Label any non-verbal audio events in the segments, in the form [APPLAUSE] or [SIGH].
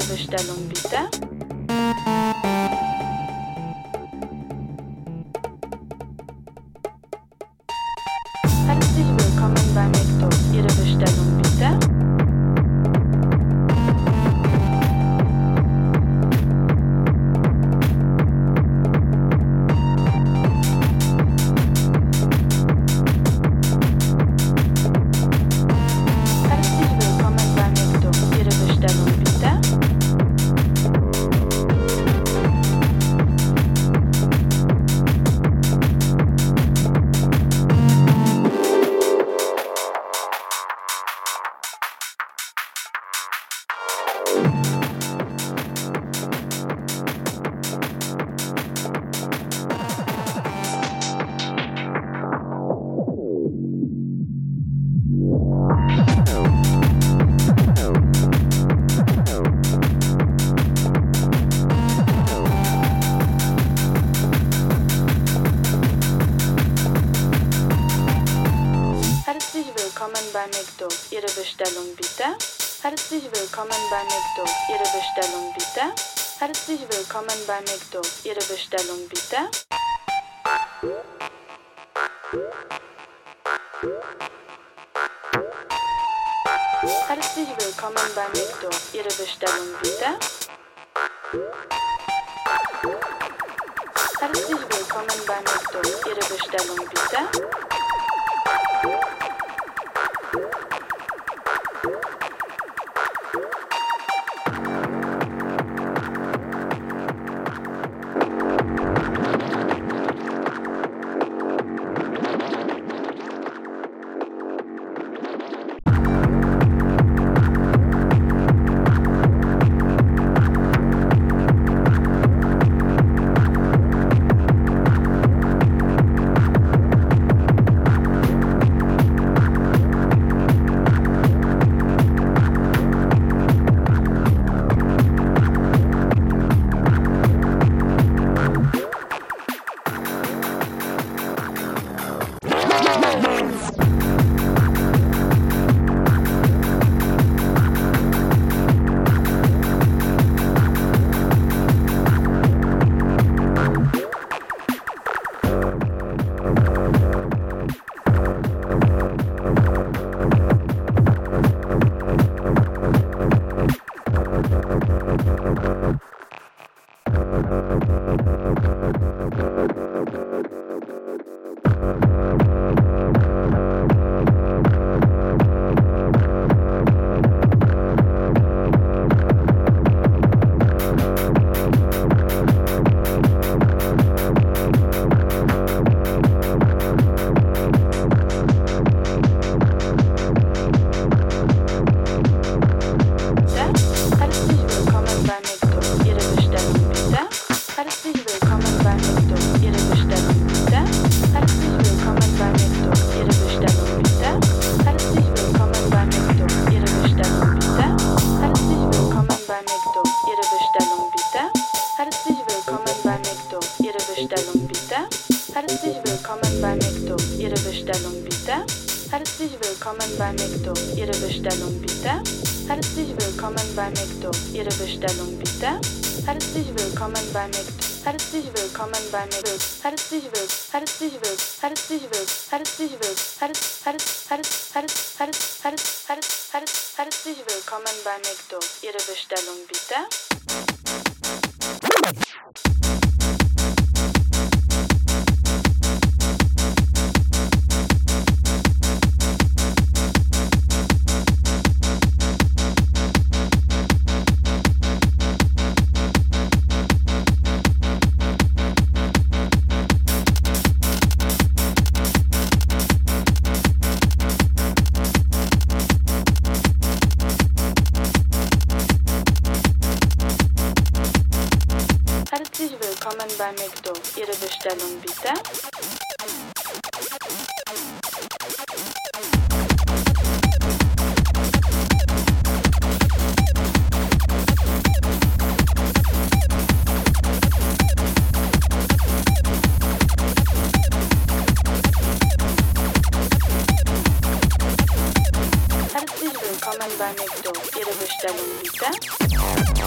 Bestellung, bitte. Willkommen bei McDo. Ihre Bestellung bitte. Herzlich willkommen bei McDo. Ihre Bestellung bitte. bei mir. Herzlich willkommen bei mir. Herzlich willkommen. Herzlich willkommen. Herzlich willkommen. Herzlich willkommen. Herzlich willkommen bei McDo. Ihre Bestellung bitte. Selam ben Mekto. Yere hoş geldin bizden.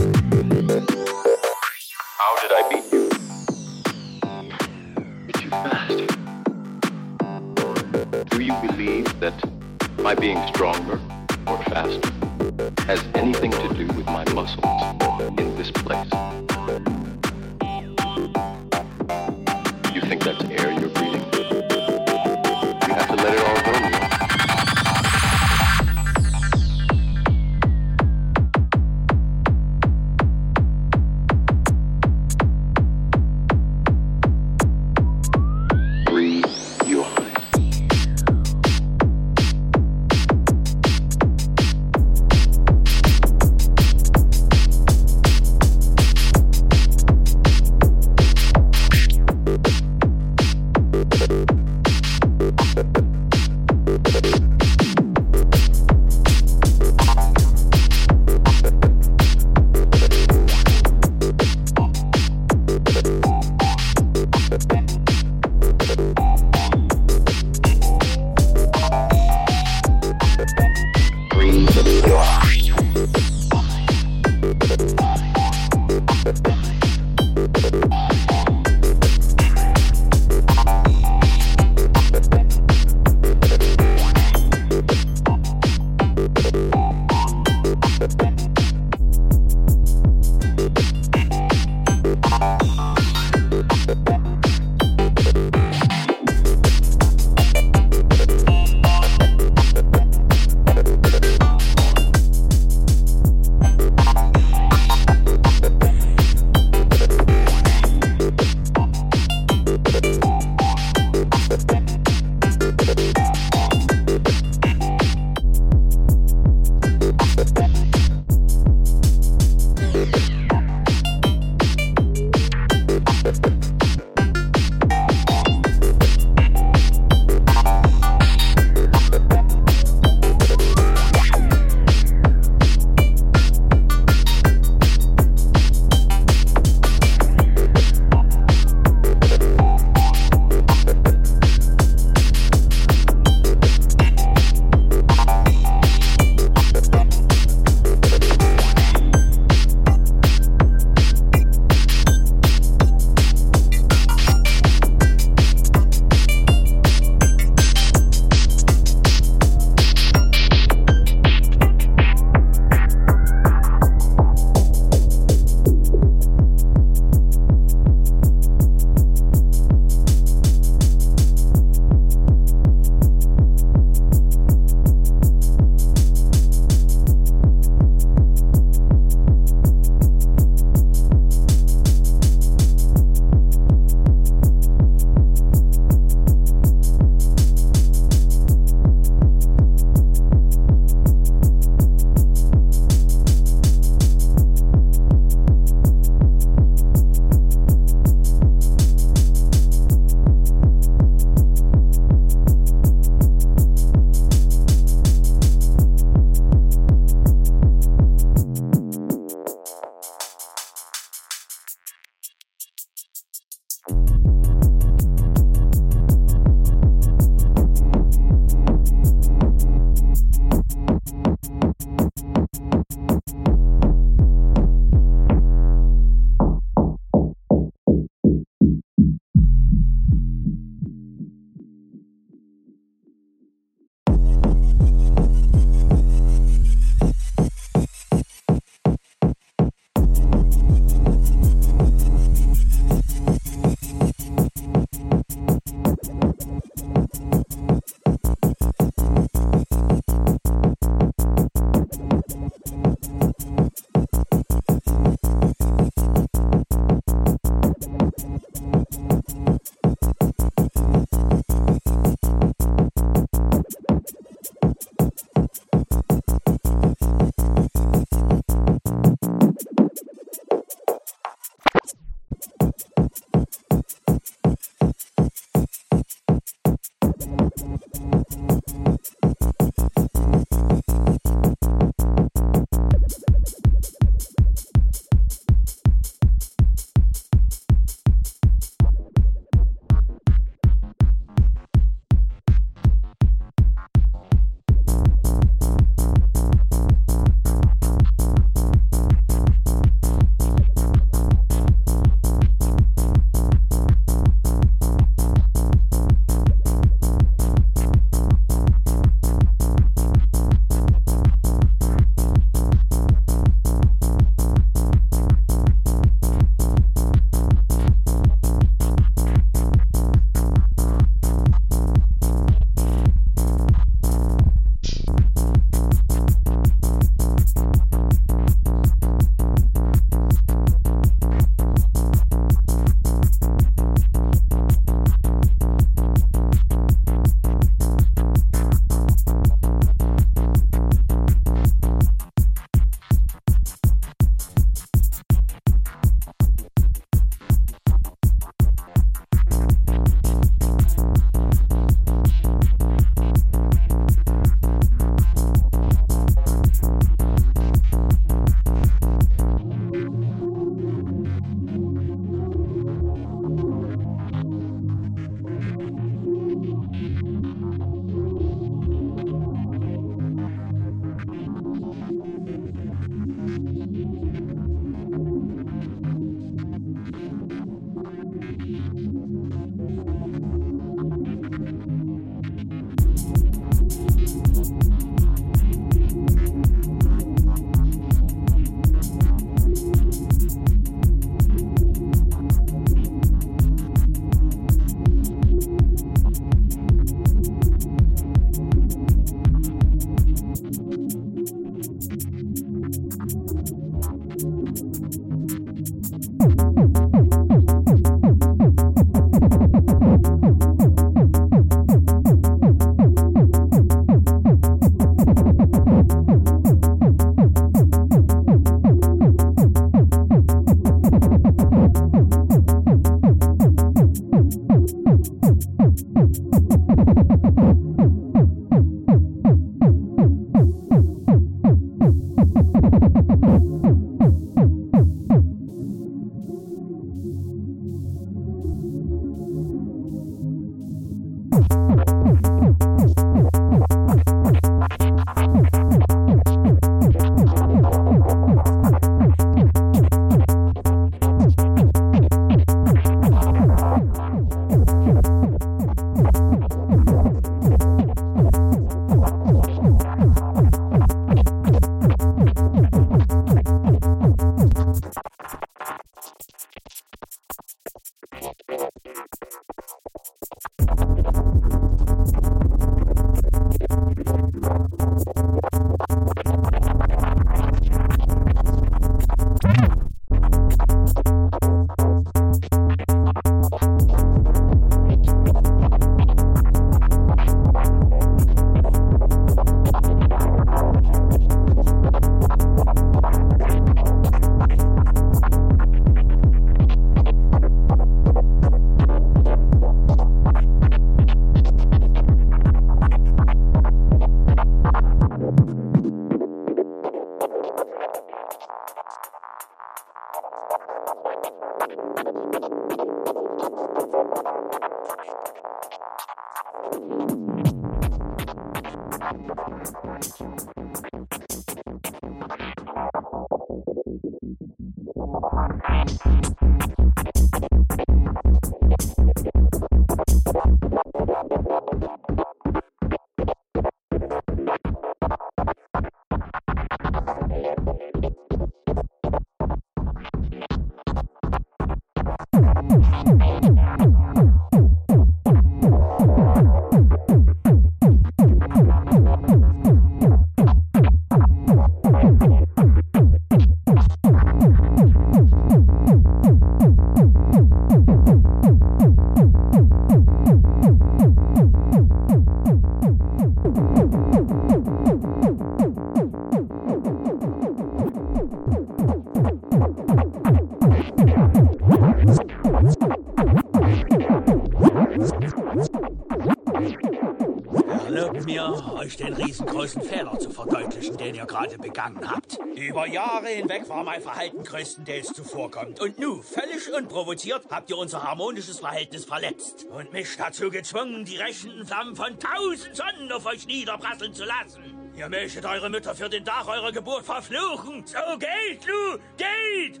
Begangen habt. Über Jahre hinweg war mein Verhalten größtenteils zuvorkommend. Und nun, völlig unprovoziert, habt ihr unser harmonisches Verhältnis verletzt. Und mich dazu gezwungen, die rächenden Flammen von tausend Sonnen auf euch niederprasseln zu lassen. Ihr möchtet eure Mütter für den Tag eurer Geburt verfluchen. So geht, Lu, geht!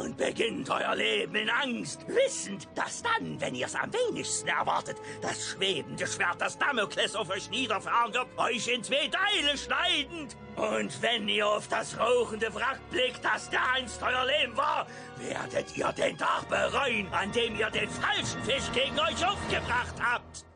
Und beginnt euer Leben in Angst, wissend, dass dann, wenn ihr es am wenigsten erwartet, das schwebende Schwert das Damokles auf euch niederfahren wird, euch in zwei Teile schneidend. Und wenn ihr auf das rauchende Wrack blickt, das da einst euer Leben war, werdet ihr den Tag bereuen, an dem ihr den falschen Fisch gegen euch aufgebracht habt.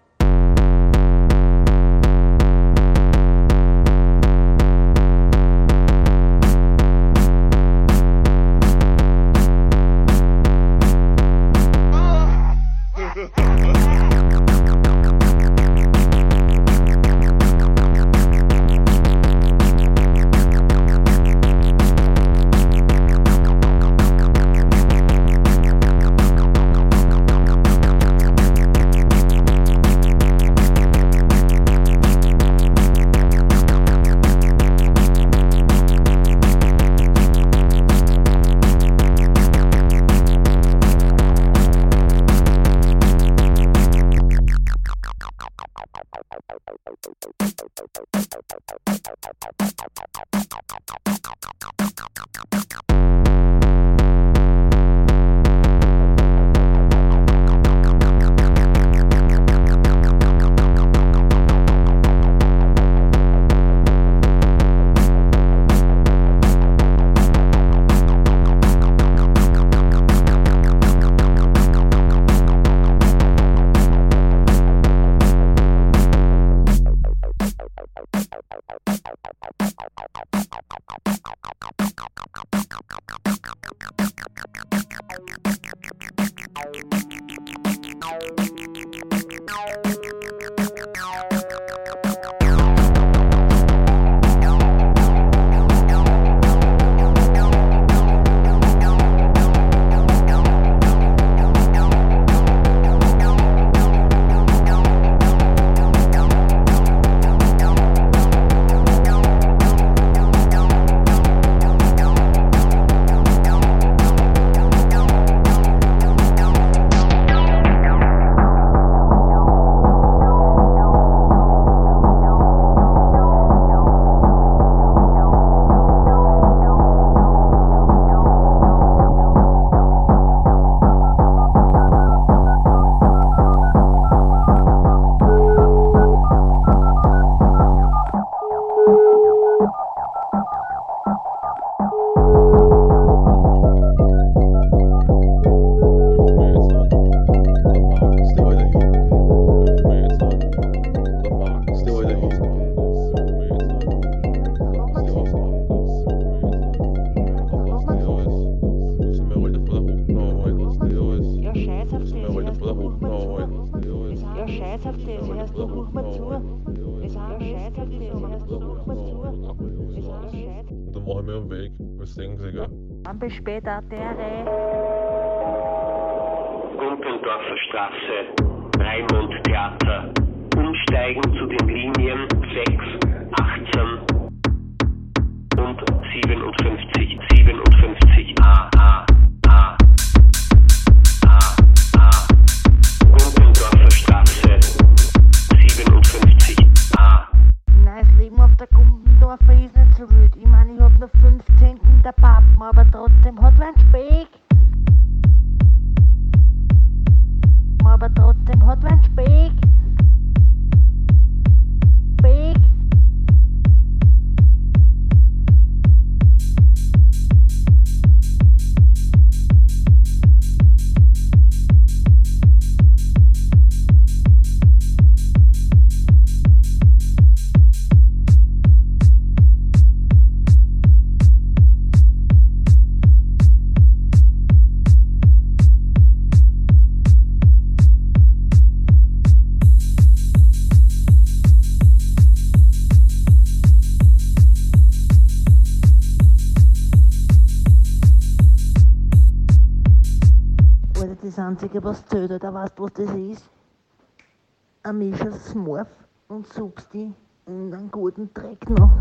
बेत आते हैं। Einzige, was zählt, oder weißt du, was das ist? Ein Mischers Smurf und suchst die in einen guten Dreck noch.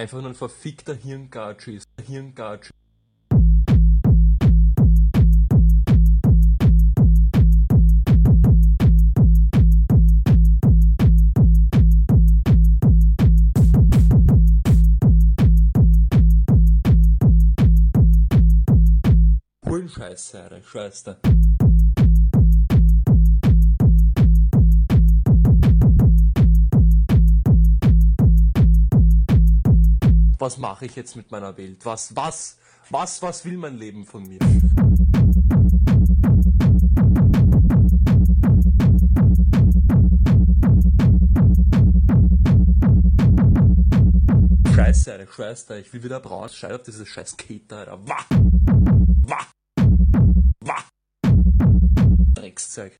Einfach nur ein verfickter Hirngatsch ist. Hirngatsch. Scheiße, Scheiße. Was mache ich jetzt mit meiner Welt? Was, was, was, was will mein Leben von mir? Scheiße, Alter, Scheiße, ich will wieder raus. Scheiß auf dieses scheiß Kater, Alter. Wah! Wah! Wah! Dreckszeug.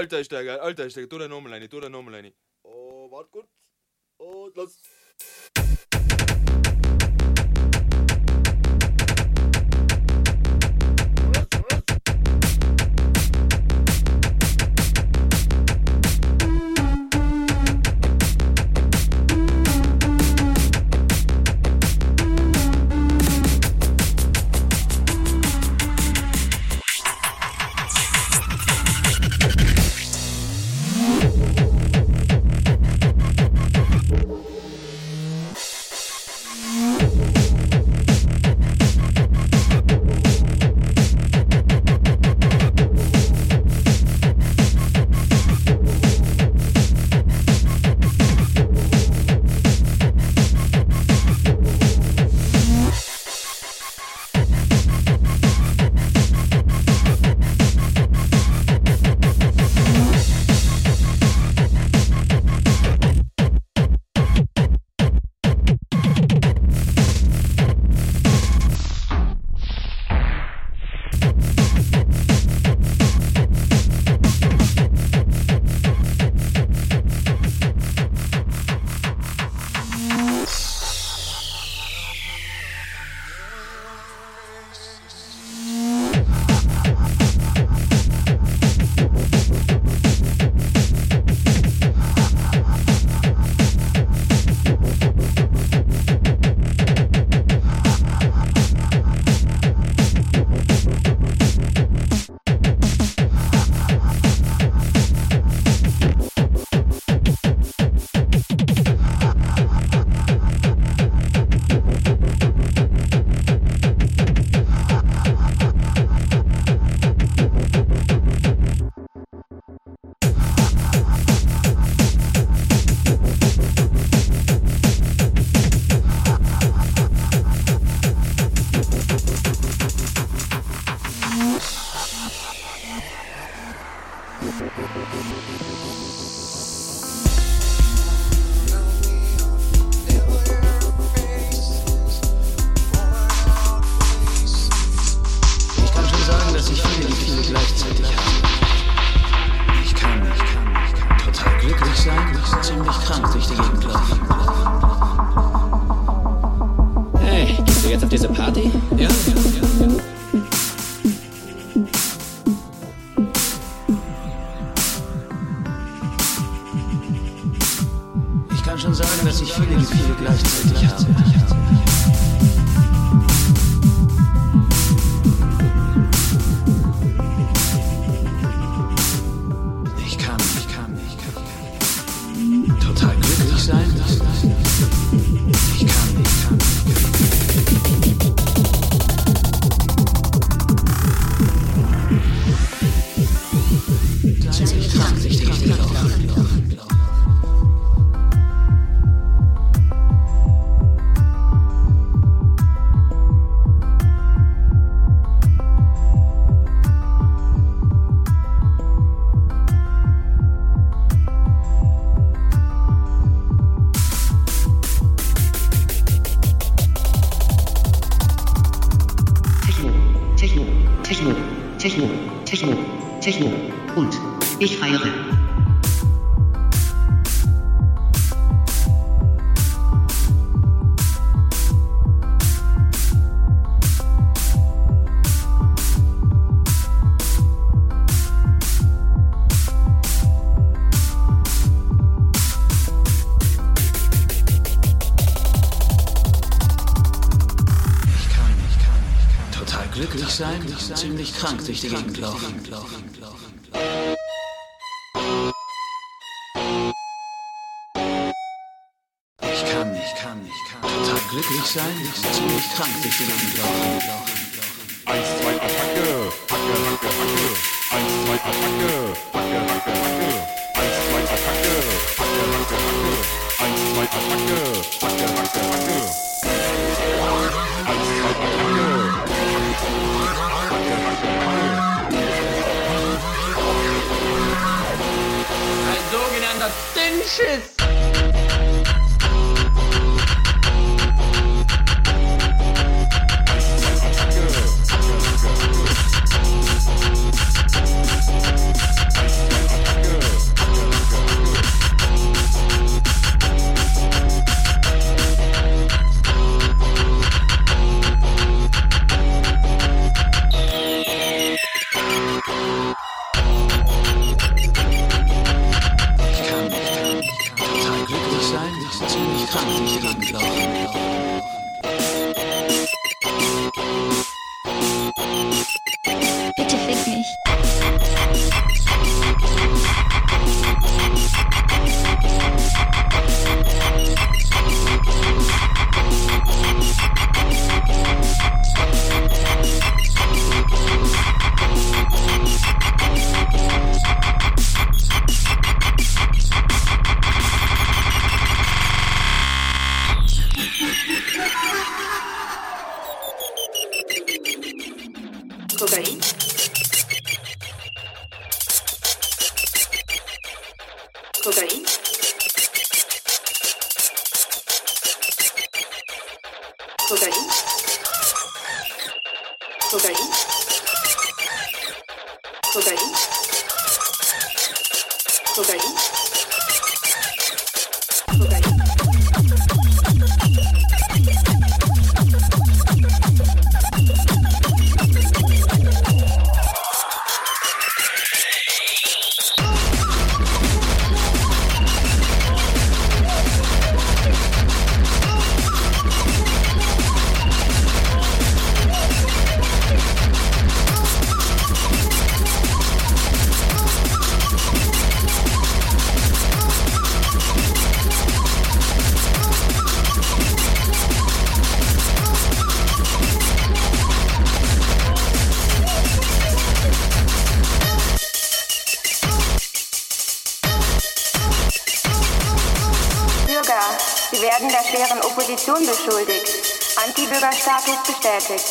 Alter Einsteiger, alter Einsteiger, tu da nochmal eine, tu da nochmal eine. Oh, warte kurz. Oh, Und los. nicht krank durch die Gegend laufen. Ich kann, nicht, kann, nicht, kann nicht. total glücklich sein, ziemlich krank durch die Gegend laufen. Opposition beschuldigt. Antibürgerstatus bestätigt.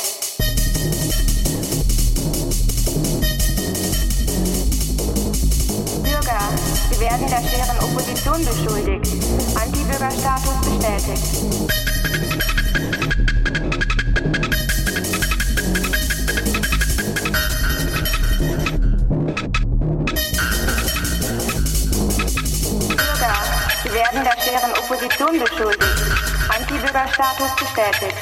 Bürger, Sie werden der schweren Opposition beschuldigt. Antibürgerstatus bestätigt. Bürger, Sie werden der schweren Opposition beschuldigt. Diese Überstatus bestätigt.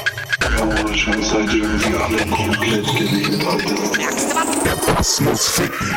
Merkst du was? Der Pass muss ficken.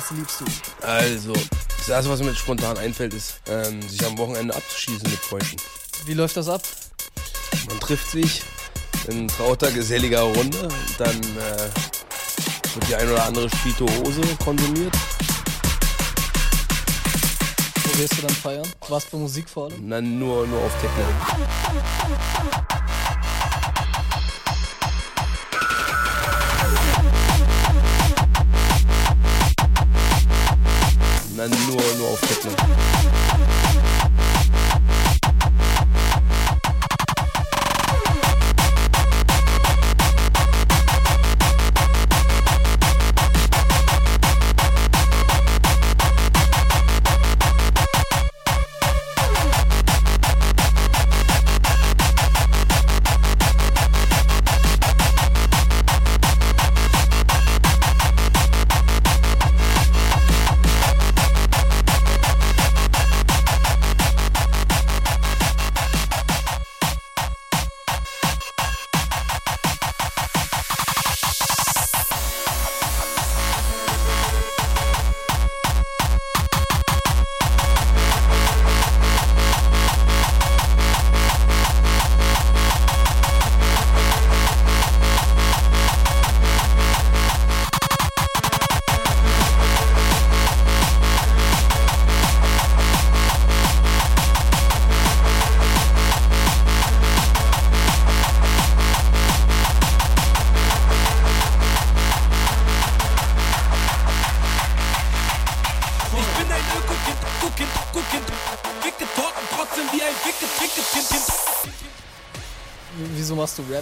was liebst du? Also, das erste, was mir spontan einfällt, ist, ähm, sich am Wochenende abzuschießen mit Freunden. Wie läuft das ab? Man trifft sich in trauter, geselliger Runde, dann äh, wird die ein oder andere Spirituose konsumiert. Wo wirst du dann feiern? Was für Musik vor allem? Nein, nur, nur auf Techno. nur, nur auf Techno.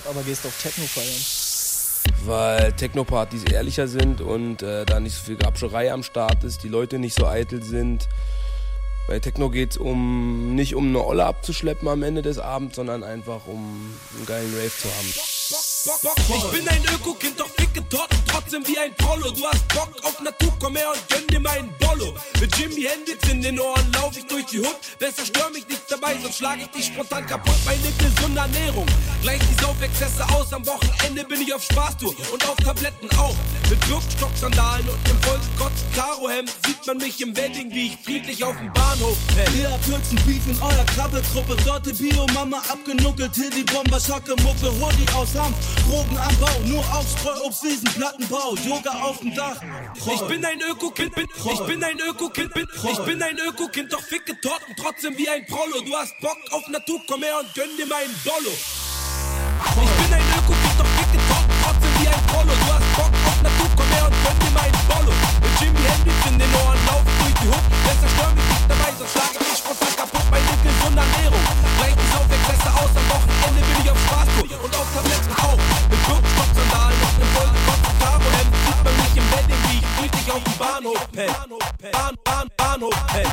aber gehst auf Techno feiern. Weil Techno-Partys ehrlicher sind und äh, da nicht so viel Grabscherei am Start ist, die Leute nicht so eitel sind. Bei Techno geht es um, nicht um eine Olle abzuschleppen am Ende des Abends, sondern einfach um einen geilen Rave zu haben. Ich bin ein Öko-Kind, doch dicke Torten, trotzdem wie ein Trollo. Du hast Bock auf Natur, komm her und gönn dir meinen Bollo. Mit Jimmy Hendrix in den Ohren lauf ich durch die Hut, besser stör mich nicht dabei, sonst schlag ich dich spontan kaputt. Meine gesunde Ernährung gleicht die Saufexzesse aus. Am Wochenende bin ich auf Spaßtour und auf Tabletten auch. Mit Wirkstock-Sandalen und einem vollgekotzten Karohemd sieht man mich im Wedding, wie ich friedlich auf dem Bahnhof penne. Ihr habt höchsten Beef in eurer Krabbeltruppe. Sorte Bio, Mama abgenuckelt. Hildi Bomber, Schocke, Mucke, Hoodie aus Hanf. Drogenanbau, nur auf Streuobstwiesen, Plattenbau. Yoga auf dem Dach. Ich bin ein Öko-Kind, bin, ich bin ein Öko-Kind, bin, ich bin ein Öko-Kind, doch ficke Torten trotzdem wie ein Prollo. Du hast Bock auf Natur, komm her und gönn dir meinen Bollo. Ich bin ein Öko-Kind, doch ficke Torten trotzdem wie ein Prollo. Du hast Bock auf Natur, komm her und gönn dir meinen Bollo. Mit Jimmy Hendrix in den Ohren lauf ich durch die Hut. Besser stör mich nicht dabei, sonst schlag ich dich spontan kaputt. Meine gesunde Ernährung gleicht die Saufexzesse aus. Am Wochenende bin ich auf Spaßtour und auf Tabletten auch. Mit Birkenstock-Sandalen und einem vollgekotzten Karohemd sieht man mich im Wedding, wie ich friedlich auf dem Bahnhof penn. Bahn, Bahn, Bahnhof penn.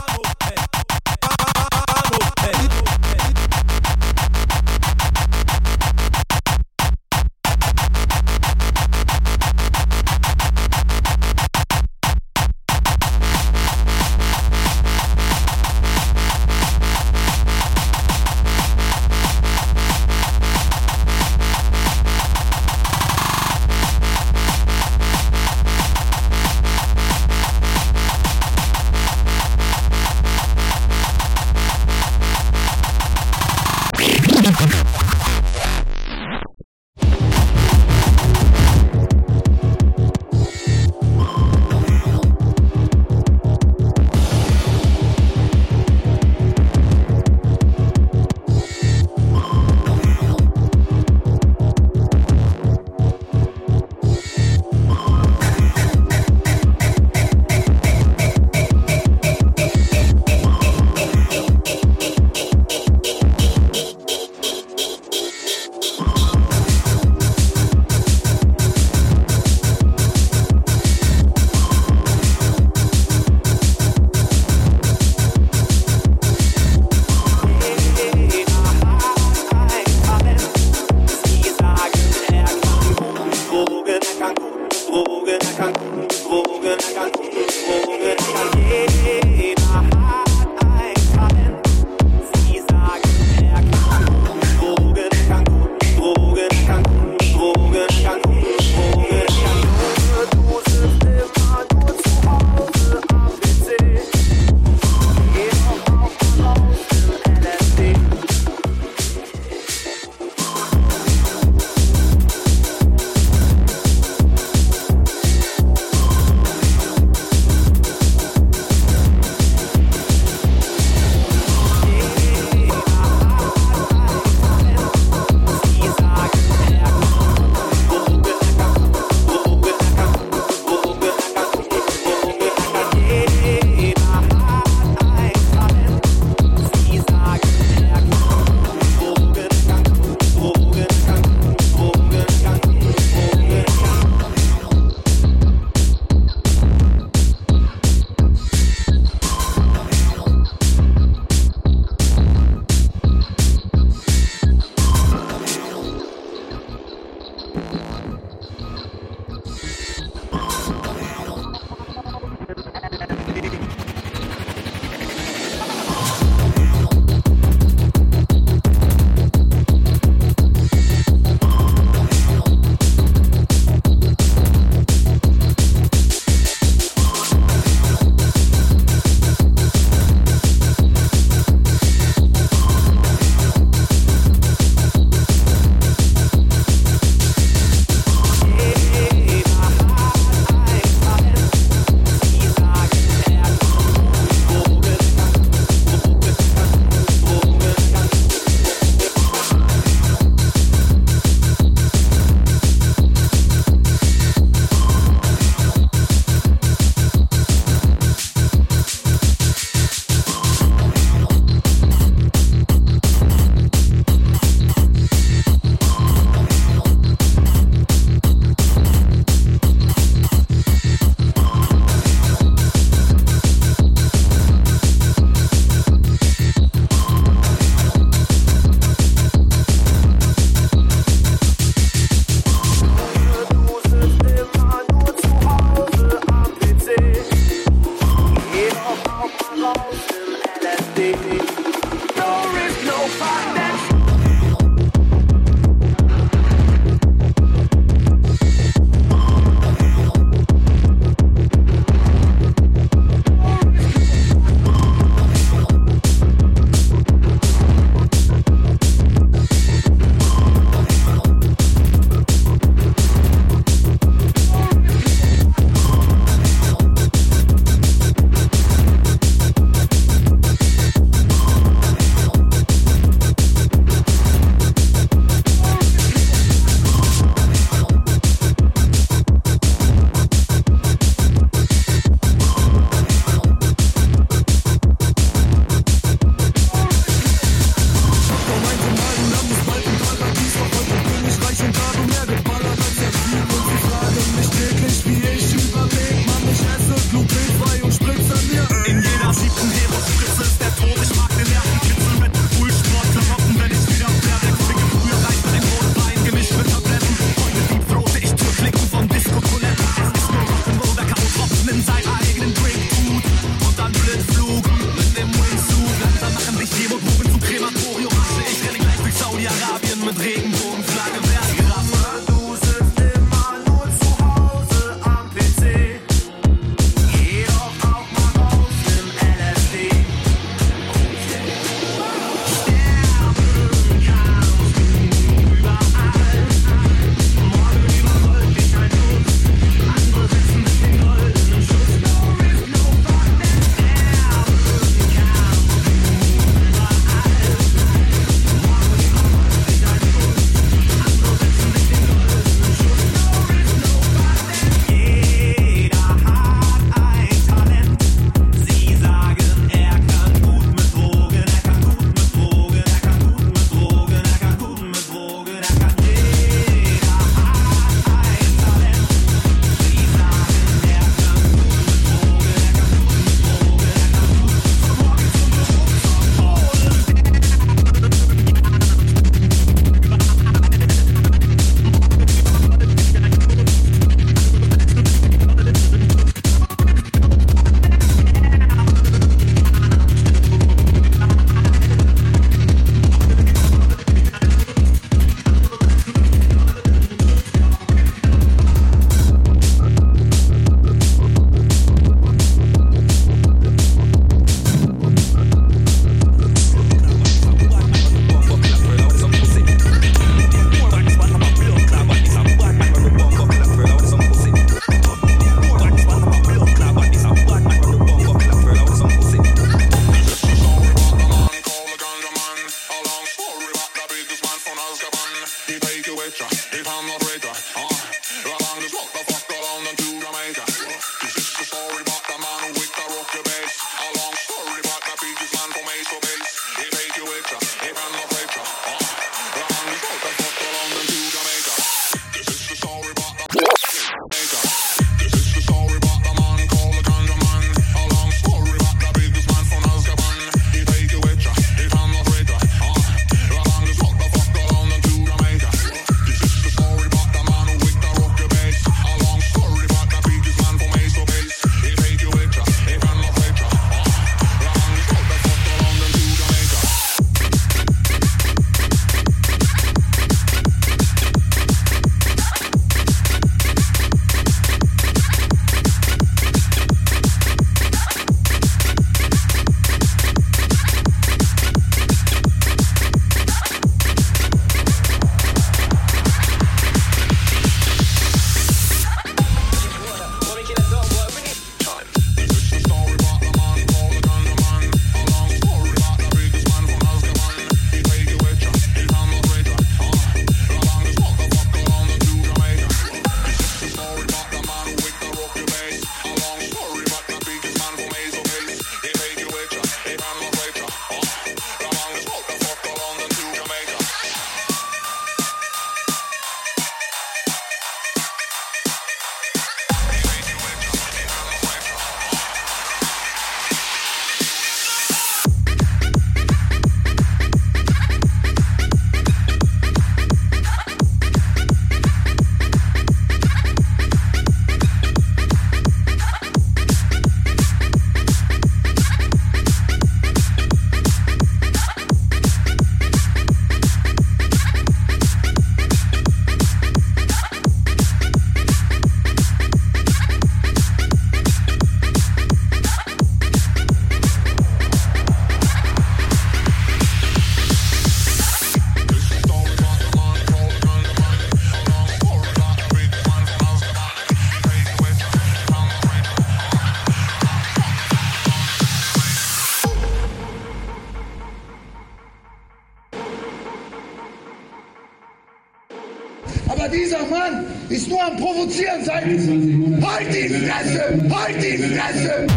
Aber dieser Mann ist nur am Provozieren seit. Halt die Fresse! Halt die Fresse!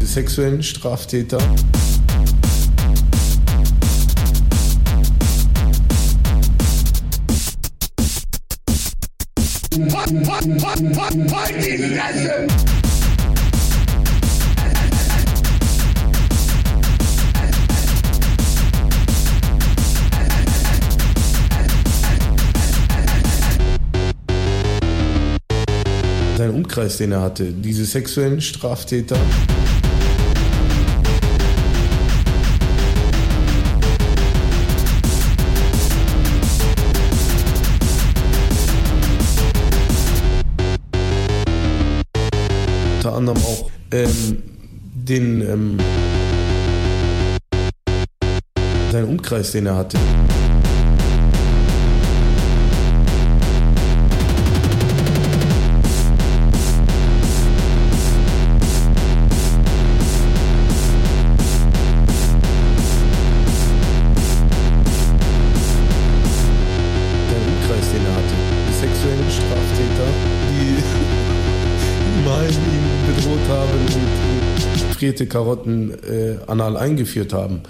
sexuellen Straftäter. Halt, halt, halt, halt, halt die Fresse! Sein Umkreis, den er hatte, diese sexuellen Straftäter. Unter anderem auch ähm, den ähm, sein Umkreis, den er hatte. Und äh, frierte Karotten äh, anal eingeführt haben.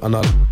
Anal.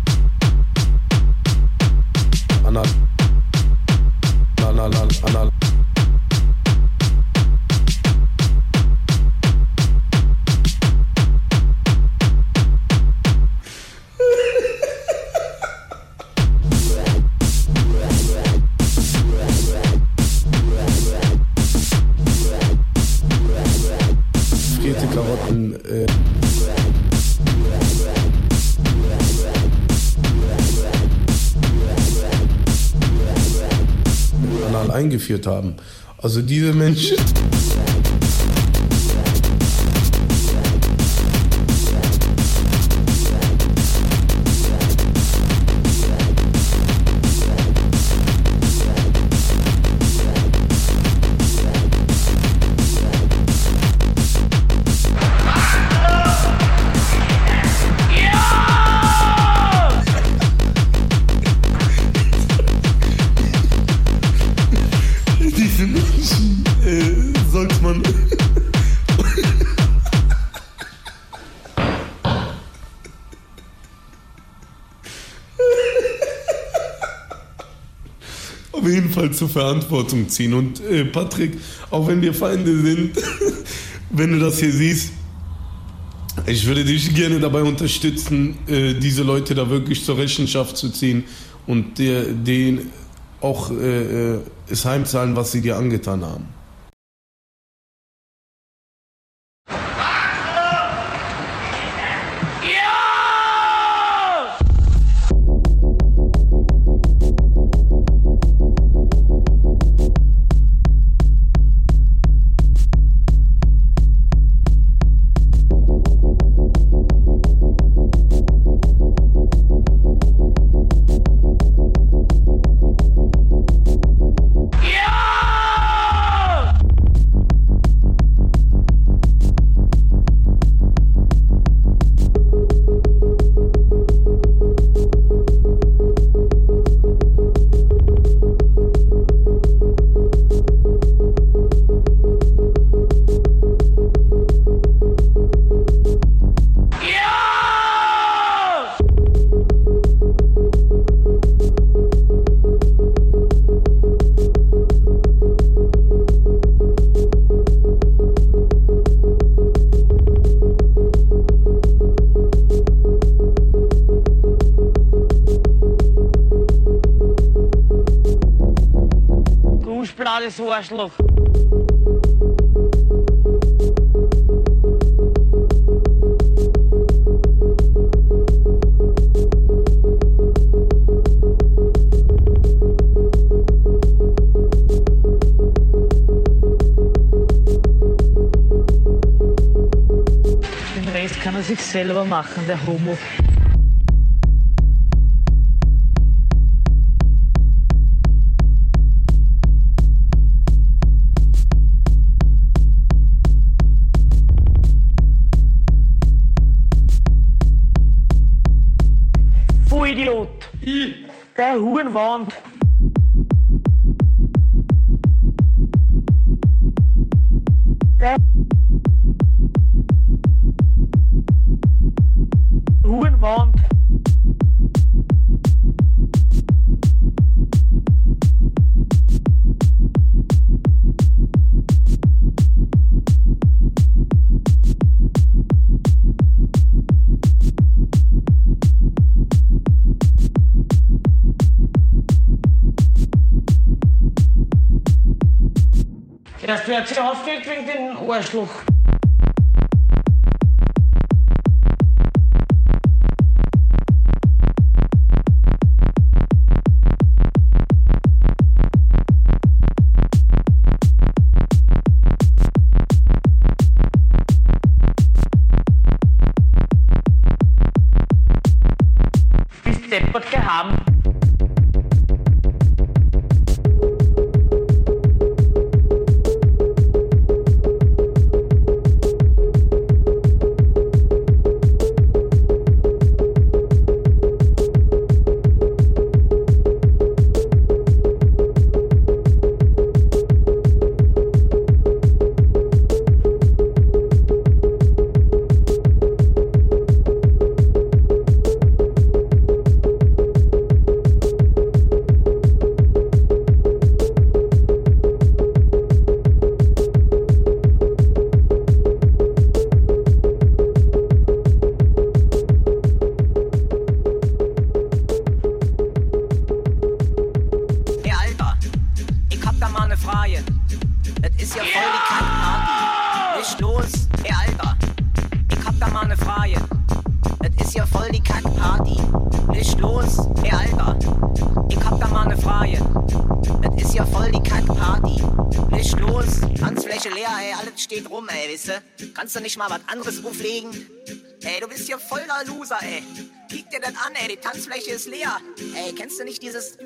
Anal eingeführt haben. Also diese Menschen. Zur Verantwortung ziehen. Und äh, Patrick, auch wenn wir Feinde sind, [LAUGHS] wenn du das hier siehst, ich würde dich gerne dabei unterstützen, äh, diese Leute da wirklich zur Rechenschaft zu ziehen und denen auch äh, äh, es heimzahlen, was sie dir angetan haben. mag de homo. weg wegen Arschloch. Bist deppert gehabt. Kannst du nicht mal was anderes auflegen? Ey, du bist hier voller Loser, ey. Kick dir das an, ey, die Tanzfläche ist leer. Ey, kennst du nicht dieses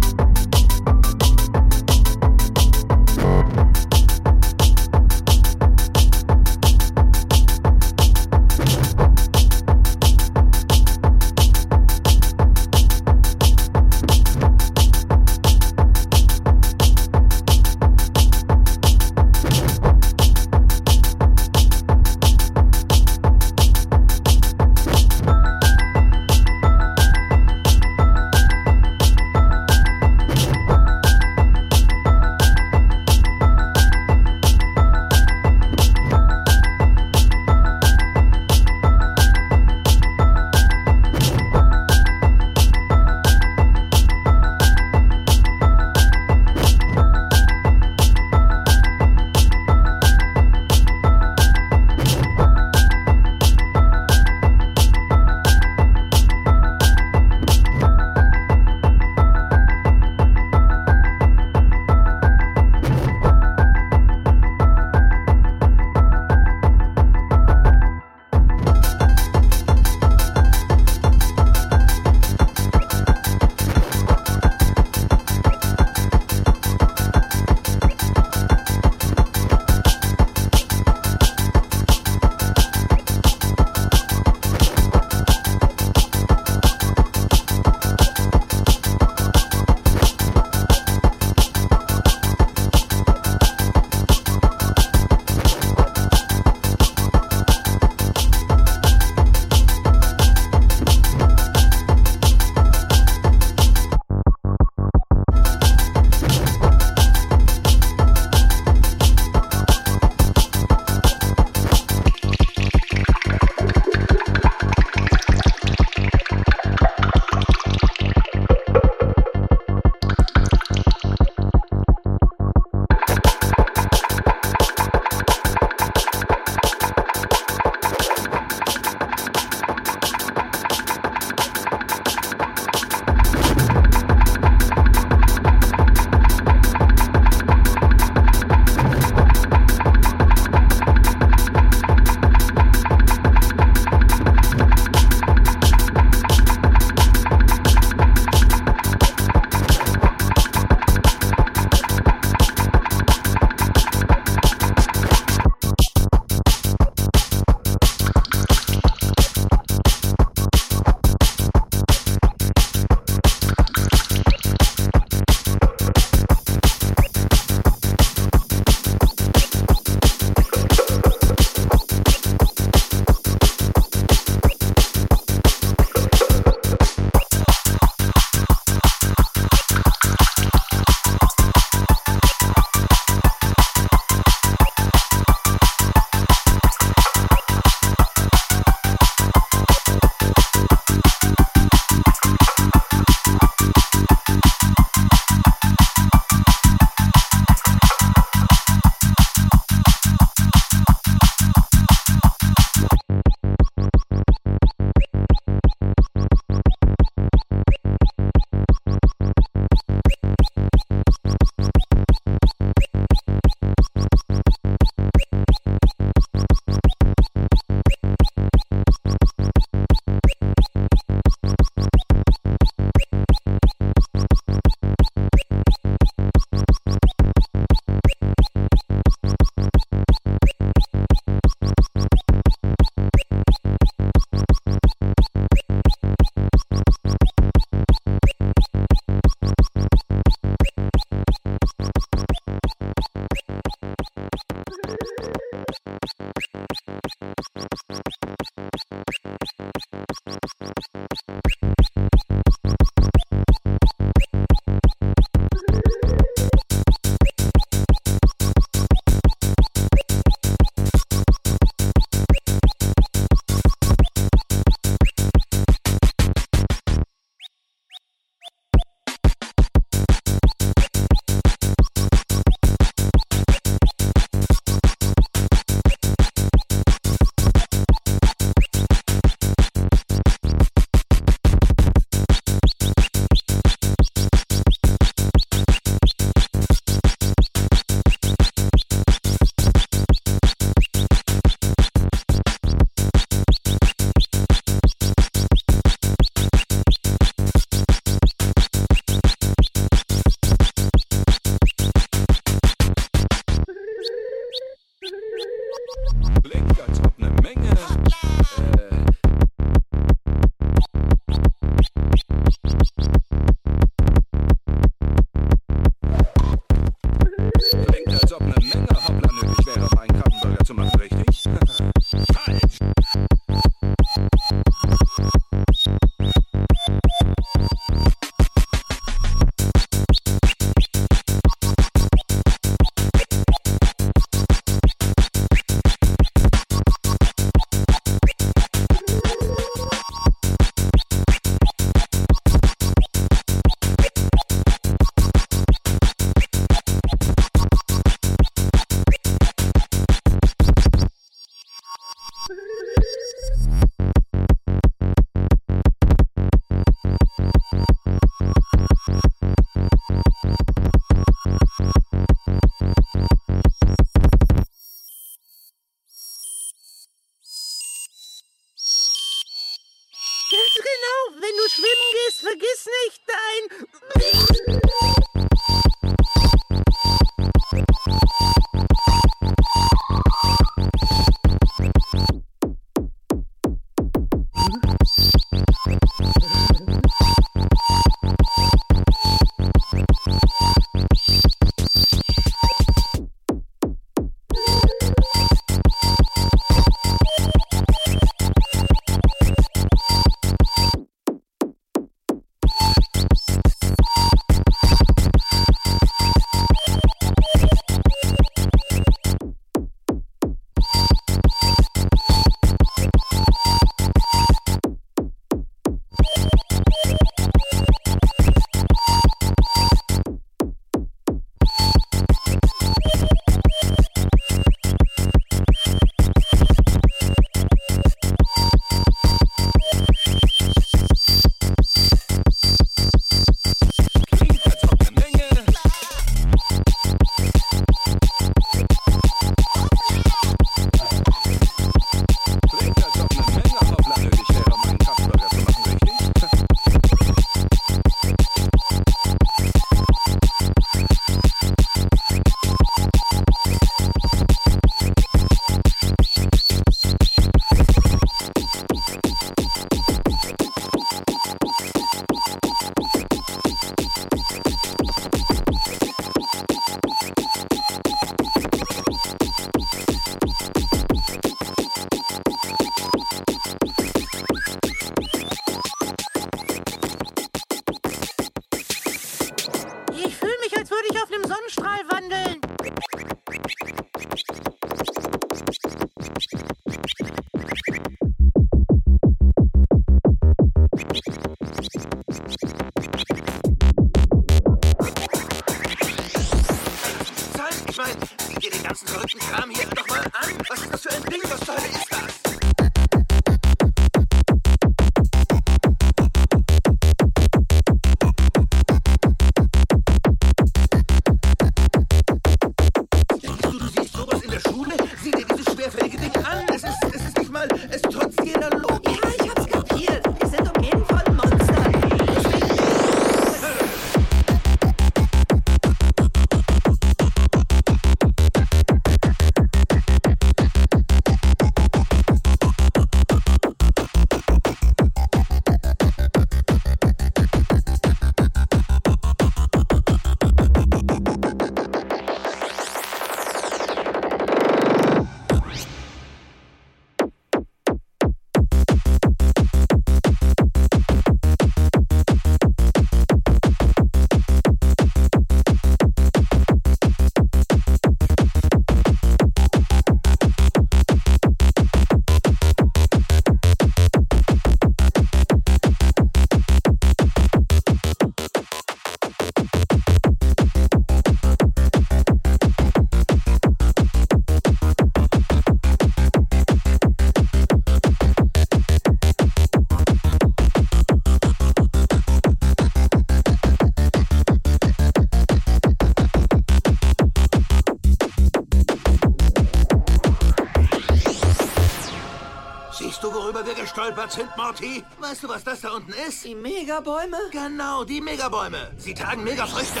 deppert sind, Morty? Weißt du, was das da unten ist? Die Megabäume? Genau, die Megabäume. Sie tragen Megafrüchte.